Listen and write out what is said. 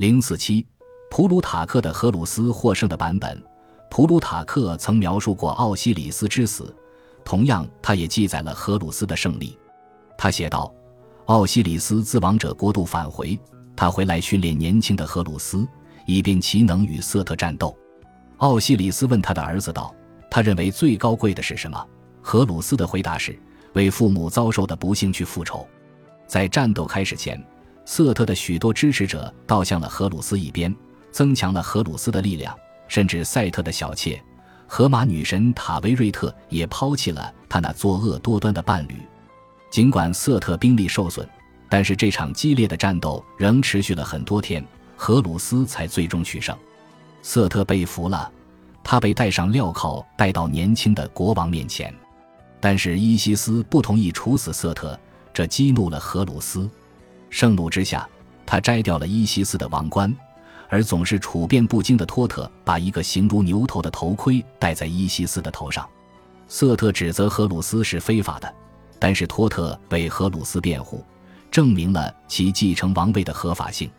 零四七，普鲁塔克的荷鲁斯获胜的版本。普鲁塔克曾描述过奥西里斯之死，同样，他也记载了荷鲁斯的胜利。他写道：“奥西里斯自王者国度返回，他回来训练年轻的荷鲁斯，以便其能与瑟特战斗。”奥西里斯问他的儿子道：“他认为最高贵的是什么？”荷鲁斯的回答是：“为父母遭受的不幸去复仇。”在战斗开始前，瑟特的许多支持者倒向了荷鲁斯一边，增强了荷鲁斯的力量。甚至赛特的小妾荷马女神塔维瑞特也抛弃了他那作恶多端的伴侣。尽管瑟特兵力受损，但是这场激烈的战斗仍持续了很多天，荷鲁斯才最终取胜。瑟特被俘了，他被戴上镣铐带到年轻的国王面前，但是伊西斯不同意处死瑟特，这激怒了荷鲁斯。盛怒之下，他摘掉了伊西斯的王冠。而总是处变不惊的托特把一个形如牛头的头盔戴在伊西斯的头上，瑟特指责荷鲁斯是非法的，但是托特为荷鲁斯辩护，证明了其继承王位的合法性。